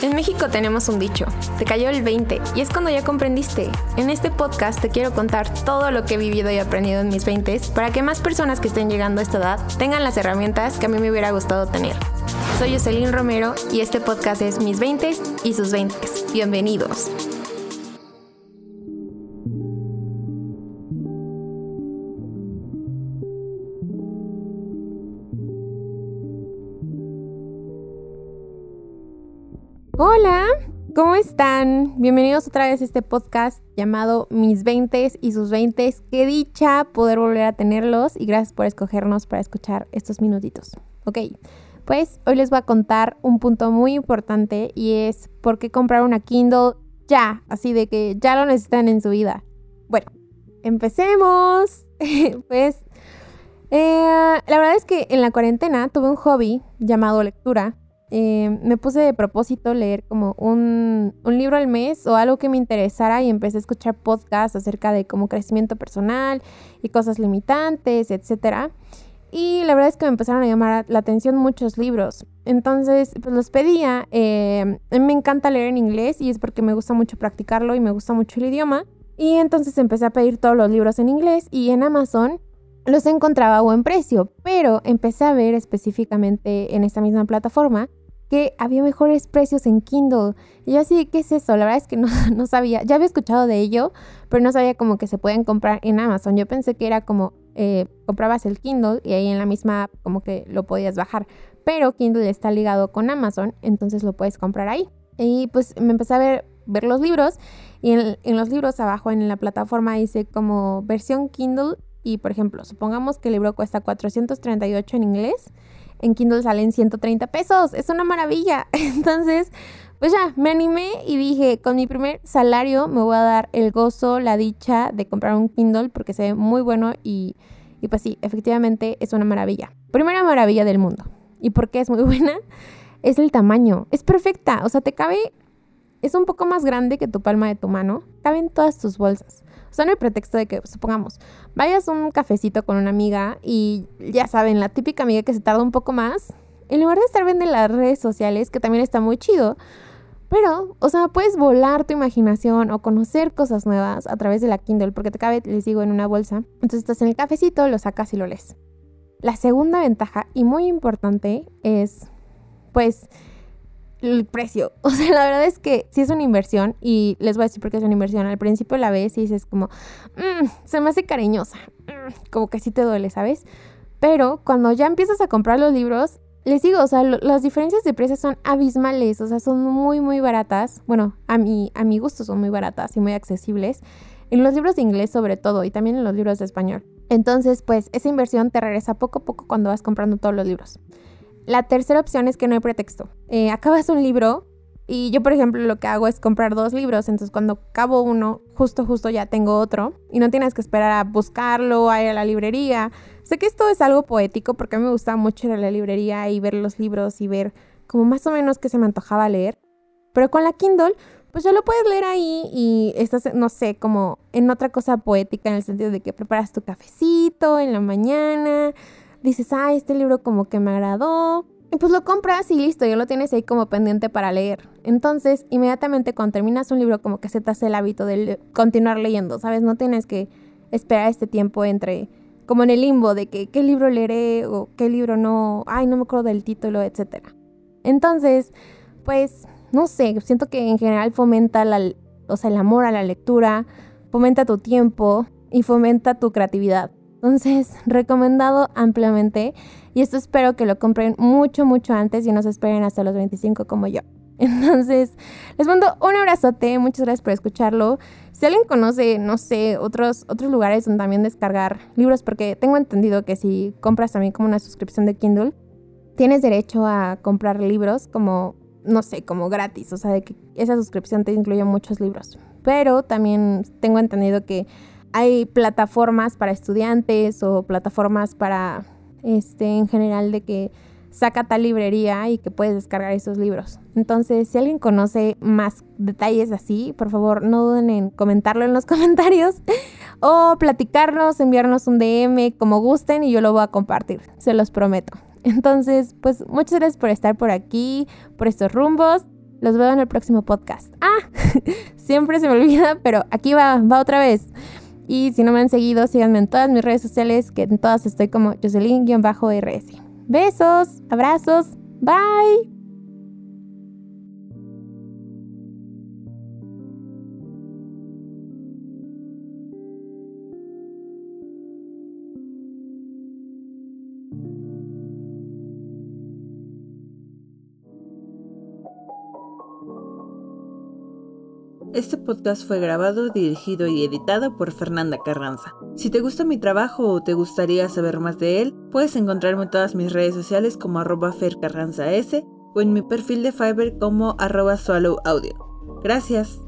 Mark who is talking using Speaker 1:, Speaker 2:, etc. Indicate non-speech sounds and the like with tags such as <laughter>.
Speaker 1: En México tenemos un dicho, te cayó el 20 y es cuando ya comprendiste. En este podcast te quiero contar todo lo que he vivido y aprendido en mis 20 para que más personas que estén llegando a esta edad tengan las herramientas que a mí me hubiera gustado tener. Soy Jocelyn Romero y este podcast es Mis 20 y sus 20. Bienvenidos. Hola, ¿cómo están? Bienvenidos otra vez a este podcast llamado Mis 20 y sus 20. Qué dicha poder volver a tenerlos y gracias por escogernos para escuchar estos minutitos. Ok, pues hoy les voy a contar un punto muy importante y es por qué comprar una Kindle ya, así de que ya lo necesitan en su vida. Bueno, empecemos. <laughs> pues eh, la verdad es que en la cuarentena tuve un hobby llamado lectura eh, me puse de propósito leer como un, un, libro al mes o algo que me interesara y empecé a escuchar podcasts acerca de como crecimiento personal y cosas limitantes, etc. Y la verdad es que me empezaron a llamar la atención muchos libros. Entonces, pues los pedía. Eh, me encanta leer en inglés y es porque me gusta mucho practicarlo y me gusta mucho el idioma. Y entonces empecé a pedir todos los libros en inglés y en Amazon los encontraba a buen precio, pero empecé a ver específicamente en esta misma plataforma que había mejores precios en Kindle. Y yo así, ¿qué es eso? La verdad es que no, <laughs> no, sabía. Ya había escuchado de ello, pero no sabía como que se pueden comprar en Amazon. Yo pensé que era como eh, comprabas el Kindle y ahí en la misma app como que lo podías bajar. Pero Kindle está ligado con Amazon, entonces lo puedes comprar ahí. Y pues me empecé a ver, ver los libros y en, en los libros abajo en la plataforma dice como versión Kindle y por ejemplo, supongamos que el libro cuesta 438 en inglés en Kindle salen 130 pesos. Es una maravilla. <laughs> Entonces, pues ya, me animé y dije, con mi primer salario me voy a dar el gozo, la dicha de comprar un Kindle porque se ve muy bueno y, y pues sí, efectivamente es una maravilla. Primera maravilla del mundo. ¿Y por qué es muy <laughs> buena? Es el tamaño. Es perfecta. O sea, te cabe... Es un poco más grande que tu palma de tu mano. Caben todas tus bolsas. O sea, no hay pretexto de que, supongamos, vayas un cafecito con una amiga y ya saben, la típica amiga que se tarda un poco más, en lugar de estar viendo las redes sociales, que también está muy chido, pero, o sea, puedes volar tu imaginación o conocer cosas nuevas a través de la Kindle, porque te cabe, les digo, en una bolsa. Entonces estás en el cafecito, lo sacas y lo lees. La segunda ventaja, y muy importante, es, pues, el precio. <laughs> O sea, la verdad es que sí es una inversión y les voy a decir por qué es una inversión. Al principio la ves y dices como, mm, se me hace cariñosa, mm, como que sí te duele, ¿sabes? Pero cuando ya empiezas a comprar los libros, les digo, o sea, las diferencias de precios son abismales, o sea, son muy, muy baratas. Bueno, a mi, a mi gusto son muy baratas y muy accesibles. En los libros de inglés sobre todo y también en los libros de español. Entonces, pues esa inversión te regresa poco a poco cuando vas comprando todos los libros. La tercera opción es que no hay pretexto. Eh, acabas un libro y yo, por ejemplo, lo que hago es comprar dos libros. Entonces, cuando acabo uno, justo, justo ya tengo otro. Y no tienes que esperar a buscarlo, a ir a la librería. Sé que esto es algo poético porque a mí me gusta mucho ir a la librería y ver los libros y ver como más o menos qué se me antojaba leer. Pero con la Kindle, pues ya lo puedes leer ahí y estás, no sé, como en otra cosa poética en el sentido de que preparas tu cafecito en la mañana dices, ah, este libro como que me agradó. Y pues lo compras y listo, ya lo tienes ahí como pendiente para leer. Entonces, inmediatamente cuando terminas un libro, como que se te hace el hábito de continuar leyendo, ¿sabes? No tienes que esperar este tiempo entre, como en el limbo de que qué libro leeré o qué libro no, ay, no me acuerdo del título, etc. Entonces, pues, no sé, siento que en general fomenta la, o sea, el amor a la lectura, fomenta tu tiempo y fomenta tu creatividad. Entonces, recomendado ampliamente. Y esto espero que lo compren mucho, mucho antes y no se esperen hasta los 25 como yo. <laughs> Entonces, les mando un abrazote, muchas gracias por escucharlo. Si alguien conoce, no sé, otros, otros lugares donde también descargar libros, porque tengo entendido que si compras también como una suscripción de Kindle, tienes derecho a comprar libros como, no sé, como gratis. O sea, de que esa suscripción te incluye muchos libros. Pero también tengo entendido que hay plataformas para estudiantes o plataformas para, este, en general, de que saca tal librería y que puedes descargar esos libros. Entonces, si alguien conoce más detalles así, por favor, no duden en comentarlo en los <laughs> comentarios o platicarnos, enviarnos un DM como gusten y yo lo voy a compartir, se los prometo. Entonces, pues muchas gracias por estar por aquí, por estos rumbos Los veo en el próximo podcast. Ah, <laughs> siempre se me olvida, pero aquí va, va otra vez. Y si no me han seguido, síganme en todas mis redes sociales, que en todas estoy como Jocelyn-RS. Besos, abrazos, bye.
Speaker 2: Este podcast fue grabado, dirigido y editado por Fernanda Carranza. Si te gusta mi trabajo o te gustaría saber más de él, puedes encontrarme en todas mis redes sociales como arroba fercarranzas o en mi perfil de Fiverr como arroba Audio. Gracias.